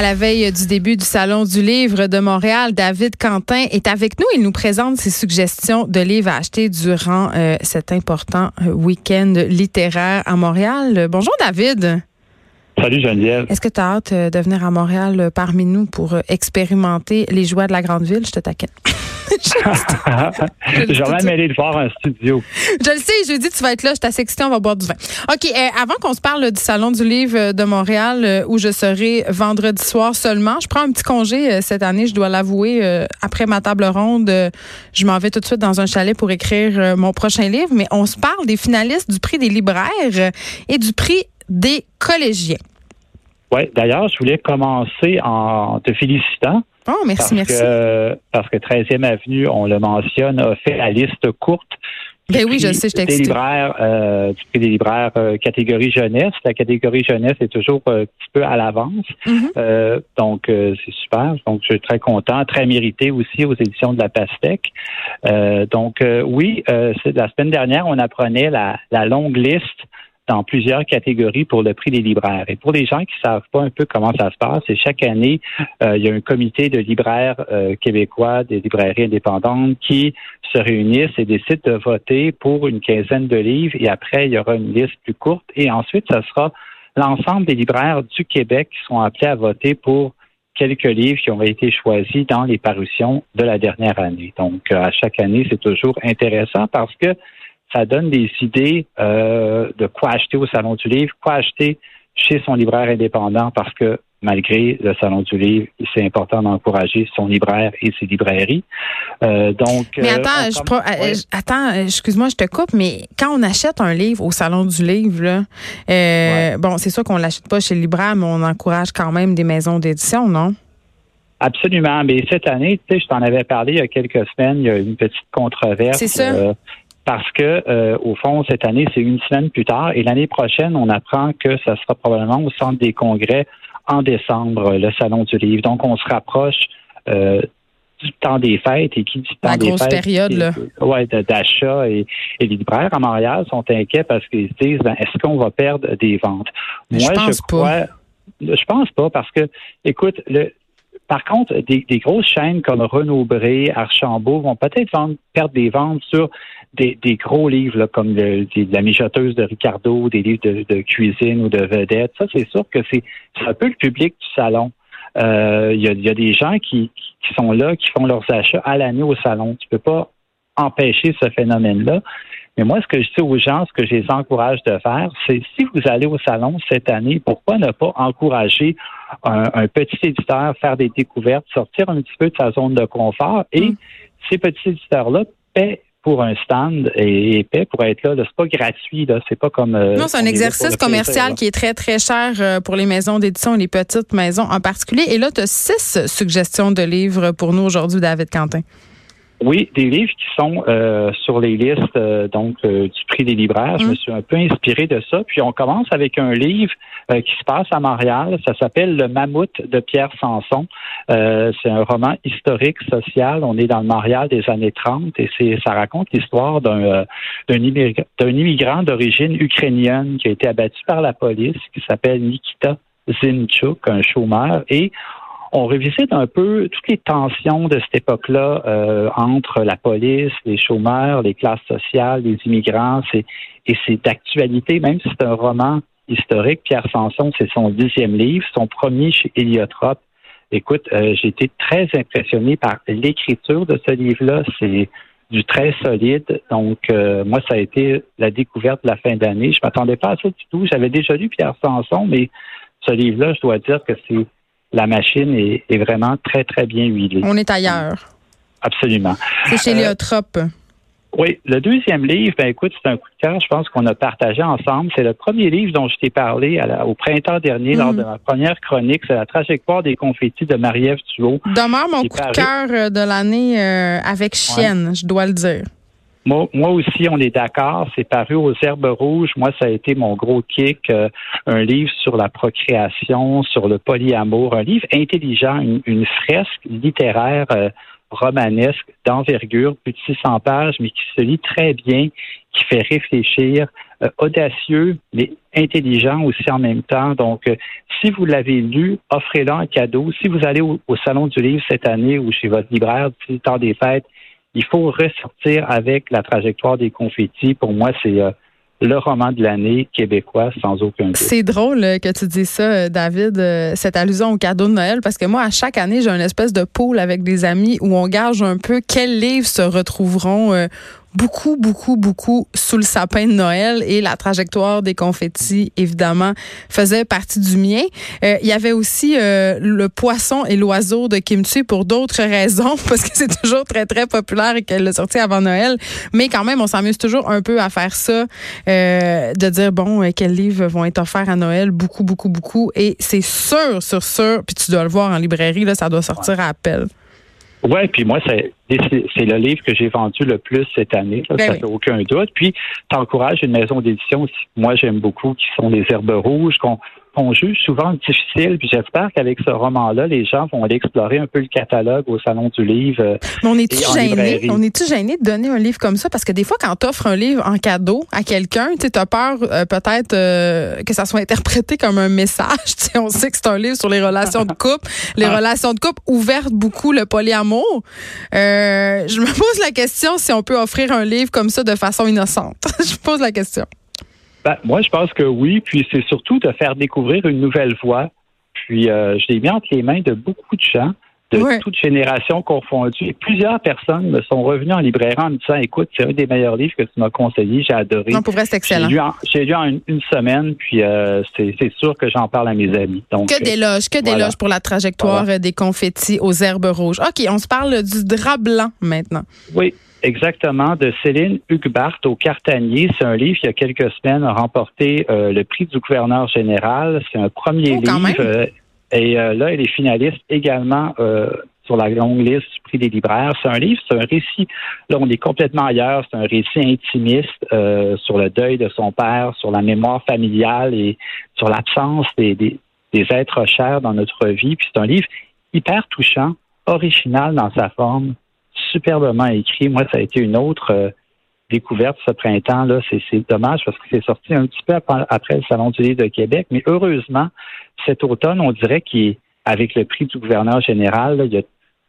À la veille du début du Salon du livre de Montréal, David Quentin est avec nous. Il nous présente ses suggestions de livres à acheter durant euh, cet important euh, week-end littéraire à Montréal. Bonjour David. Salut Geneviève. Est-ce que tu as hâte euh, de venir à Montréal parmi nous pour expérimenter les joies de la grande ville? Je te taquine. J'aurais aimé de voir un studio. Je le sais, je dis tu vas être là, je t'assiste, on va boire du vin. OK, euh, avant qu'on se parle du Salon du livre de Montréal, euh, où je serai vendredi soir seulement, je prends un petit congé euh, cette année, je dois l'avouer. après ma table ronde, je m'en vais tout de suite dans un chalet pour écrire mon prochain livre, mais on se parle des finalistes du prix des libraires et du prix des collégiens. Oui, d'ailleurs, je voulais commencer en te félicitant Oh, merci, parce Que, parce que 13e Avenue, on le mentionne, a fait la liste courte. Ben oui, je sais, je des libraires, euh, du prix des libraires euh, catégorie jeunesse. La catégorie jeunesse est toujours un petit peu à l'avance. Mm-hmm. Euh, donc, c'est super. Donc, je suis très content. Très mérité aussi aux éditions de la Pastèque. donc, oui, la semaine dernière, on apprenait la, la longue liste dans plusieurs catégories pour le prix des libraires. Et pour les gens qui savent pas un peu comment ça se passe, c'est chaque année, euh, il y a un comité de libraires euh, québécois, des librairies indépendantes qui se réunissent et décident de voter pour une quinzaine de livres. Et après, il y aura une liste plus courte. Et ensuite, ce sera l'ensemble des libraires du Québec qui sont appelés à voter pour quelques livres qui ont été choisis dans les parutions de la dernière année. Donc, euh, à chaque année, c'est toujours intéressant parce que ça donne des idées euh, de quoi acheter au Salon du Livre, quoi acheter chez son libraire indépendant parce que malgré le Salon du Livre, c'est important d'encourager son libraire et ses librairies. Euh, donc, mais euh, attends, je, attends, excuse-moi, je te coupe, mais quand on achète un livre au Salon du Livre, là, bon, c'est sûr qu'on l'achète pas chez le libraire, mais on encourage quand même des maisons d'édition, non? Absolument. Mais cette année, tu sais, je t'en avais parlé il y a quelques semaines, il y a eu une petite controverse. C'est ça parce que euh, au fond cette année c'est une semaine plus tard et l'année prochaine on apprend que ça sera probablement au centre des congrès en décembre le salon du livre donc on se rapproche euh, du temps des fêtes et qui dit temps La des grosse période là. Ouais, d'achat et, les libraires à Montréal sont inquiets parce qu'ils se disent ben, est-ce qu'on va perdre des ventes? Moi je, pense crois, pas. Je pense pas parce que écoute le par contre, des, grosses chaînes comme Renaud Bré, Archambault vont peut-être perdre des ventes sur des, gros livres comme La mijoteuse de Ricardo, des livres de, cuisine ou de vedette. Ça, c'est sûr que c'est un peu le public du salon. Euh, il y, a, des gens qui, sont là, qui font leurs achats à l'année au salon. Tu peux pas empêcher ce phénomène-là. Mais moi, ce que je dis aux gens, ce que je les encourage de faire, c'est si vous allez au salon cette année, pourquoi ne pas encourager un, petit éditeur, à faire des découvertes, sortir un petit peu de sa zone de confort et mm. ces petits éditeurs-là paient pour un stand et, paient pour être là. C'est pas gratuit, là. C'est pas comme. Euh, non, c'est un exercice commercial qui est très, très cher euh, pour les maisons d'édition et les petites maisons en particulier. Et là, tu as six suggestions de livres pour nous aujourd'hui, David Quentin. Oui, des livres qui sont euh, sur les listes donc du prix des libraires. Je me mm. suis un peu inspiré de ça. Puis on commence avec un livre euh, qui se passe à Montréal. Ça s'appelle Le Mammouth de Pierre Sanson. Euh, c'est un roman historique, social. On est dans le Montréal des années 30 et c'est, ça raconte l'histoire d'un, euh, d'un, immigrant, d'origine ukrainienne qui a été abattu par la police, qui s'appelle Nikita Zinchuk, un chômeur. Et on revisite un peu toutes les tensions de cette époque-là entre la police, les chômeurs, les classes sociales, les immigrants. Et c'est d'actualité, même si c'est un roman historique. Pierre Sanson, c'est son dixième livre, son premier chez Héliotrope. Écoute, euh, j'ai été très impressionné par l'écriture de ce livre-là. C'est du très solide. Donc, euh, moi, ça a été la découverte de la fin d'année. Je m'attendais pas à ça du tout. J'avais déjà lu Pierre Sanson, mais ce livre-là, je dois dire que c'est la machine est, vraiment très, très bien huilée. On est ailleurs. Absolument. C'est chez euh, Héliotrope. Oui, le deuxième livre, ben écoute, c'est un coup de cœur, je pense qu'on a partagé ensemble. C'est le premier livre dont je t'ai parlé au printemps dernier lors de mhm. ma première chronique. C'est la trajectoire des confettis de Marie-Ève Thuot. Demeure mon coup de cœur euh, de l'année euh, avec Chienne, je dois le dire. Moi, aussi, on est d'accord. C'est paru aux Herbes Rouges. Moi, ça a été mon gros kick. Euh, un livre sur la procréation, sur le polyamour, un livre intelligent, une, fresque littéraire romanesque d'envergure, plus de 600 pages, mais qui se lit très bien qui fait réfléchir, euh, audacieux, mais intelligent aussi en même temps. Donc, euh, si vous l'avez lu, offrez-le en cadeau. Si vous allez au, Salon du Livre cette année ou chez votre libraire, du temps des fêtes, il faut ressortir avec la trajectoire des confettis. Pour moi, c'est euh, le roman de l'année québécois, sans aucun doute. C'est drôle euh, que tu dis ça, euh, David, cette allusion au cadeau de Noël, parce que moi, à chaque année, j'ai une espèce de pool avec des amis où on gage un peu quels livres se retrouveront beaucoup, beaucoup, beaucoup sous le sapin de Noël et la trajectoire des confettis, évidemment, faisait partie du mien. Euh, il y avait aussi euh, le poisson et l'oiseau de kimchi pour d'autres raisons, parce que c'est toujours très, très populaire et qu'elle l'a sorti avant Noël. Mais quand même, on s'amuse toujours un peu à faire ça, euh, de dire, bon, quels livres vont être offerts à Noël? Beaucoup, beaucoup, beaucoup. Et c'est sûr, sur sûr, puis tu dois le voir en librairie, là, ça doit sortir à appel. Oui, puis moi, c'est le livre que j'ai vendu le plus cette année, ben ça fait aucun doute. Puis, tu encourages une maison d'édition aussi, moi j'aime beaucoup, qui sont les Herbes Rouges, qu'on qu'on juge souvent difficile. Puis j'espère qu'avec ce roman-là, les gens vont aller explorer un peu le catalogue au Salon du Livre. Mais on est-tu gêné? On est-tu gêné de donner un livre comme ça? Parce que des fois, quand tu offres un livre en cadeau à quelqu'un, tu as peur euh, peut-être euh, que ça soit interprété comme un message. on sait que c'est un livre sur les relations de couple. Les ah. relations de couple ouvertes beaucoup le polyamour. Euh, je me pose la question si on peut offrir un livre comme ça de façon innocente. je pose la question. Ben, moi, je pense que oui. Puis c'est surtout de faire découvrir une nouvelle voie. Puis euh, je l'ai mis entre les mains de beaucoup de gens de toutes générations confondues. Et plusieurs personnes me sont revenues en librairie en me disant Écoute, c'est un des meilleurs livres que tu m'as conseillé, j'ai adoré. Non, pour vrai, c'est excellent. J'ai lu en, une, semaine, puis euh, c'est sûr que j'en parle à mes amis. Donc, que des loges, que des loges pour la trajectoire des confettis aux herbes rouges. OK, on se parle du drap blanc maintenant. Oui. Exactement, de Céline Hugbart au Cartanier. C'est un livre qui, il y a quelques semaines, a remporté euh, le prix du gouverneur général. C'est un premier oh, livre. Euh, et euh, là, elle est finaliste également sur la longue liste du prix des libraires. C'est un livre, c'est un récit. Là, on est complètement ailleurs. C'est un récit intimiste sur le deuil de son père, sur la mémoire familiale et sur l'absence des, des, des êtres chers dans notre vie. Puis c'est un livre hyper touchant, original dans sa forme superbement écrit. Moi, ça a été une autre euh, découverte ce printemps. là. C'est dommage parce que c'est sorti un petit peu après le Salon du livre de Québec. Mais heureusement, cet automne, on dirait qu'avec le prix du gouverneur général, il y a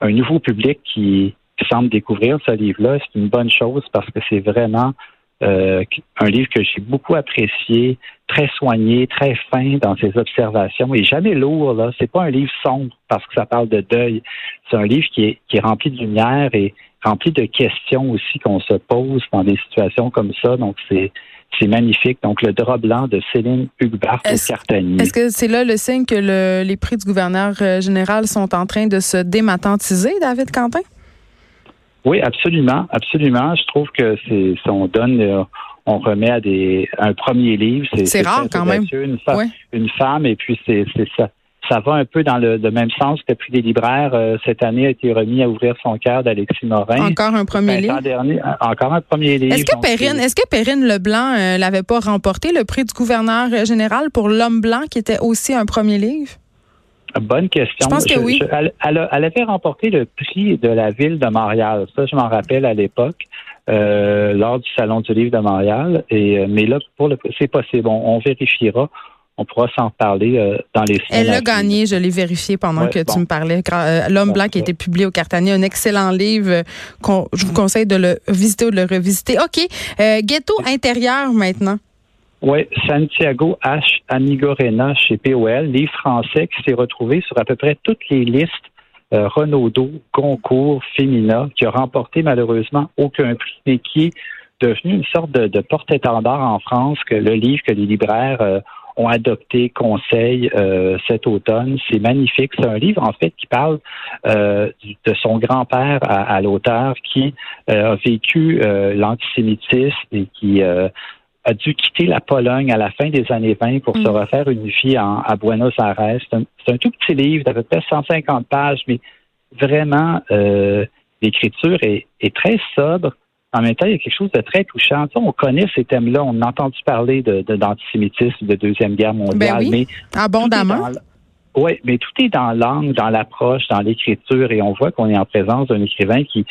un nouveau public qui semble découvrir ce livre-là. C'est une bonne chose parce que c'est vraiment euh, un livre que j'ai beaucoup apprécié, très soigné, très fin dans ses observations et jamais lourd. Là, c'est pas un livre sombre parce que ça parle de deuil. C'est un livre qui est, qui est rempli de lumière et rempli de questions aussi qu'on se pose dans des situations comme ça. Donc c'est c'est magnifique. Donc, le drap blanc de Céline Hugbart au Cartanier. Est-ce que c'est là le signe que le, les prix du gouverneur euh, général sont en train de se dématantiser, David Quentin? Oui, absolument, absolument. Je trouve que c'est si on donne, euh, on remet à des un premier livre. C'est rare quand même. Une, une femme et puis c'est ça. Ça va un peu dans le, même sens que le prix des libraires euh, cette année a été remis à ouvrir son cœur d'Alexis Morin. Encore un premier livre? Dernier, encore un premier livre. Est-ce que Perrine, est-ce que Perrine Leblanc euh, l'avait pas remporté le prix du gouverneur général pour l'homme blanc qui était aussi un premier livre? Bonne question. Je pense que oui. elle, avait remporté le prix de la ville de Montréal. Ça, je m'en rappelle à l'époque. Euh, lors du Salon du livre de Montréal. Et, euh, mais là, pour le c'est possible. On, vérifiera. On pourra s'en parler euh, dans les Elle a gagné, je l'ai vérifié pendant que tu me parlais. L'homme blanc qui a été publié au Cartanier, un excellent livre. qu'on je vous conseille de le visiter ou de le revisiter. OK. ghetto intérieur maintenant. Oui, Santiago H. Amigorena chez POL, livre français qui s'est retrouvé sur à peu près toutes les listes euh, Renaudot, Goncourt, Femina, qui a remporté malheureusement aucun prix, mais qui est devenu une sorte de, porte-étendard en France que le livre que les libraires euh, ont adopté, conseil euh, cet automne. C'est magnifique. C'est un livre, en fait, qui parle euh, de son grand-père à, l'auteur qui a vécu l'antisémitisme et qui a dû quitter la Pologne à la fin des années 20 pour se mm. refaire une vie à Buenos Aires. C'est un, tout petit livre d'à peu près 150 pages, mais vraiment, euh, l'écriture est, très sobre. En même temps, il y a quelque chose de très touchant. on connaît ces thèmes-là, on a entendu parler d'antisémitisme, de, de, Deuxième Guerre mondiale, ben mais abondamment. Oui, mais tout est dans l'angle, dans l'approche, dans l'écriture, et on voit qu'on est en présence d'un écrivain qui,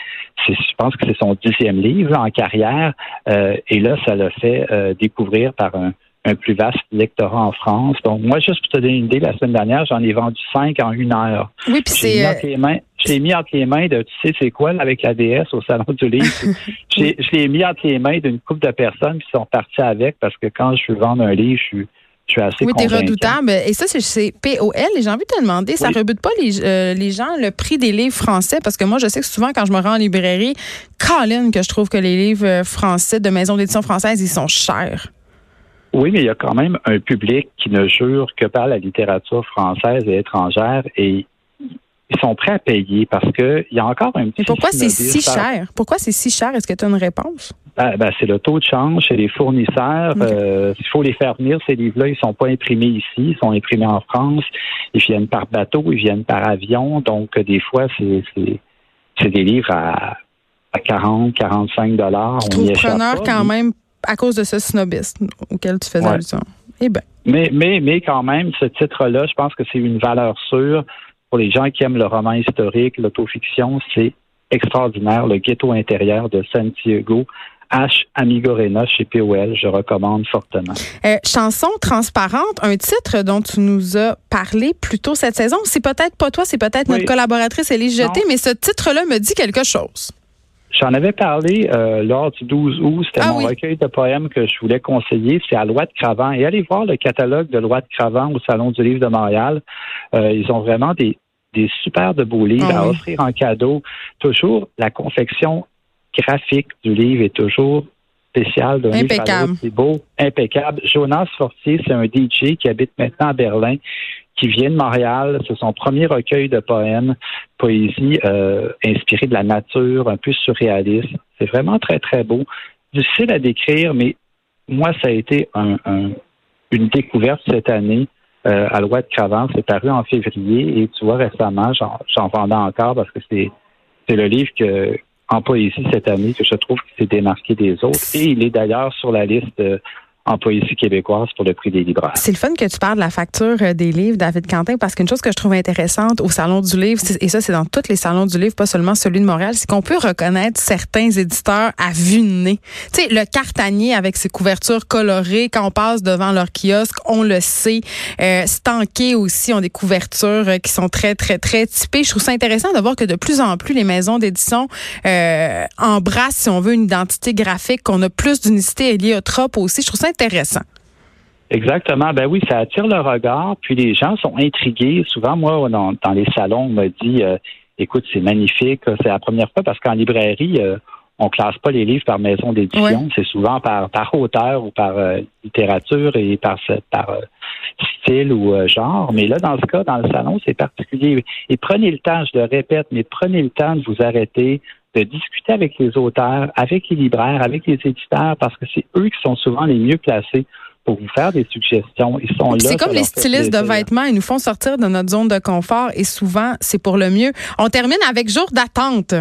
je pense que c'est son dixième livre en carrière, euh, et là, ça l'a fait euh, découvrir par un, plus vaste lectorat en France. Donc, moi, juste pour te donner une idée, la semaine dernière, j'en ai vendu cinq en une heure. Oui, puis c'est. Je l'ai mis entre les mains de, tu sais, c'est quoi, avec la DS au Salon du Livre? je l'ai mis entre les mains d'une couple de personnes qui sont parties avec parce que quand je veux vendre un livre, je suis je assez Oui, t'es redoutable. Et ça, c'est POL. Et j'ai envie de te demander, ça rebute pas les, euh, les gens le prix des livres français? Parce que moi, je sais que souvent, quand je me rends en librairie, Colin, que je trouve que les livres euh, français de maisons d'édition françaises, ils sont chers. Oui, mais il y a quand même un public qui ne jure que par la littérature française et étrangère et ils sont prêts à payer parce qu'il y a encore un petit. Pourquoi c'est si cher? Pourquoi c'est si cher? Est-ce que tu as une réponse? Ben, ben, c'est le taux de change chez les fournisseurs. Euh, il faut les faire venir, ces livres-là. Ils sont pas imprimés ici. Ils sont imprimés en France. Ils viennent par bateau. Ils viennent par avion. Donc, des fois, c'est, c'est, des livres à, à 40, 45 dollars. On preneur quand même à cause de ce snobisme auquel tu faisais allusion. Eh ben. Mais, mais, mais quand même, ce titre-là, je pense que c'est une valeur sûre pour les gens qui aiment le roman historique, l'autofiction. C'est extraordinaire. Le ghetto intérieur de Santiago H. Amigorena chez POL. Je recommande fortement. Euh, chanson transparente, un titre dont tu nous as parlé plus tôt cette saison. C'est peut-être pas toi, c'est peut-être notre collaboratrice Élise Jeté, mais ce titre-là me dit quelque chose. J'en avais parlé euh, lors du 12 août. C'était ah mon recueil de poèmes que je voulais conseiller. C'est à Loi de Cravant. Et allez voir le catalogue de Loi de Cravant au Salon du Livre de Montréal. Euh, ils ont vraiment des, des super de beaux livres ah à offrir en cadeau. Toujours la confection graphique du livre est toujours spécial. Impeccable. C'est beau, impeccable. Jonas Fortier, c'est un DJ qui habite maintenant à Berlin, qui vient de Montréal. C'est son premier recueil de poèmes, poésie euh, inspirée de la nature, un peu surréaliste. C'est vraiment très, très beau. Difficile à décrire, mais moi, ça a été une découverte cette année. Euh, à Loi de Cravant, c'est paru en février et tu vois récemment, j'en vendais encore parce que c'est le livre que, en poésie cette année que je trouve qu'il s'est démarqué des autres. Et il est d'ailleurs sur la liste en poésie québécoise pour le prix des libraires. C'est le fun que tu parles de la facture euh, des livres, David Quentin, parce qu'une chose que je trouve intéressante au Salon du Livre, et ça c'est dans tous les salons du livre, pas seulement celui de Montréal, c'est qu'on peut reconnaître certains éditeurs à vue de nez. Tu sais, le cartanier avec ses couvertures colorées, quand on passe devant leur kiosque, on le sait. Euh, Stanké aussi ont des couvertures euh, qui sont très, très, très typées. Je trouve ça intéressant de voir que de plus en plus les maisons d'édition euh, embrassent, si on veut, une identité graphique, qu'on a plus d'unicité héliotrope aussi. Je trouve ça intéressant. Exactement. Ben oui, ça attire le regard. Puis les gens sont intrigués. Souvent, moi, dans, les salons, on me dit euh, écoute, c'est magnifique. C'est la première fois parce qu'en librairie, euh, on classe pas les livres par maison d'édition. C'est souvent par, par auteur ou par euh, littérature et par, par style ou genre. Mais là, dans ce cas, dans le salon, c'est particulier. Et prenez le temps, je le répète, mais prenez le temps de vous arrêter, de discuter avec les auteurs, avec les libraires, avec les éditeurs, parce que c'est eux qui sont souvent les mieux placés pour vous faire des suggestions. Ils sont là. C'est comme les stylistes de vêtements, ils nous font sortir de notre zone de confort et souvent, c'est pour le mieux. On termine avec Jour d'attente.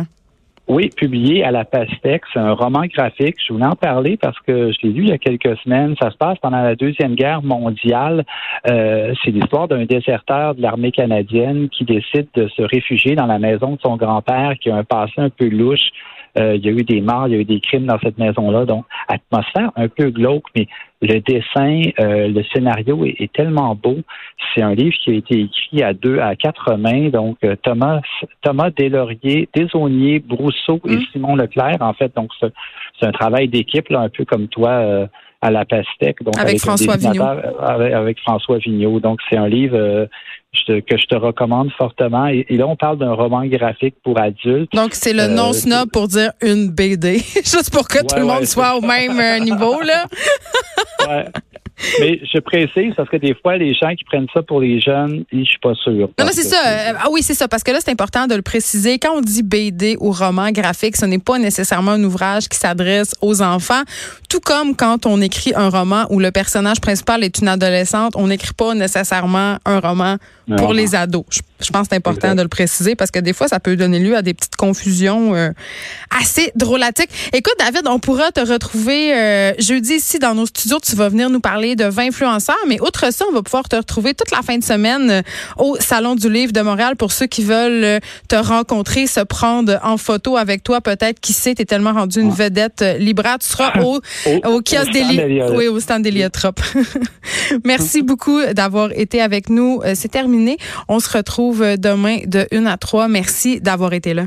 Oui, publié à la Pastèque. C'est un roman graphique. Je voulais en parler parce que je l'ai lu il y a quelques semaines. Ça se passe pendant la Deuxième Guerre mondiale. Euh, c'est l'histoire d'un déserteur de l'armée canadienne qui décide de se réfugier dans la maison de son grand-père qui a un passé un peu louche. Euh, il y a eu des morts, il y a eu des crimes dans cette maison-là. Donc, atmosphère un peu glauque, mais le dessin, euh, le scénario est, tellement beau. C'est un livre qui a été écrit à deux, à quatre mains. Donc, euh, Thomas, Thomas Deslauriers, Desaunier, Brousseau et mm. Simon Leclerc. En fait, donc, c'est un travail d'équipe, un peu comme toi à la pastèque. Donc avec, François Vigneault. Avec, François Vigneault. Donc, c'est un livre euh, que je te recommande fortement. Et, là, on parle d'un roman graphique pour adultes. Donc, c'est le euh, non-snob pour dire une BD. Juste pour que tout le monde soit au même euh, niveau, là. ouais. Mais je précise parce que des fois, les gens qui prennent ça pour les jeunes, je suis pas sûr. Non, non c'est ça. Ah oui, c'est ça. Parce que là, c'est important de le préciser. Quand on dit BD ou roman graphique, ce n'est pas nécessairement un ouvrage qui s'adresse aux enfants. Tout comme quand on écrit un roman où le personnage principal est une adolescente, on n'écrit pas nécessairement un roman pour les ados. Je, pense que c'est important de le préciser parce que des fois, ça peut donner lieu à des petites confusions euh, assez drôlatiques. Écoute, David, on pourra te retrouver euh, jeudi ici dans nos studios. Tu vas venir nous parler parler de 20 influenceurs. Mais outre ça, on va pouvoir te retrouver toute la fin de semaine au Salon du Livre de Montréal pour ceux qui veulent te rencontrer, se prendre en photo avec toi. Peut-être, qui sait, t'es tellement rendu une vedette libraire. Tu seras au, au, kiosque des Oui, au stand d'Héliotrope. Merci beaucoup d'avoir été avec nous. C'est terminé. On se retrouve demain de 1 à 3. Merci d'avoir été là.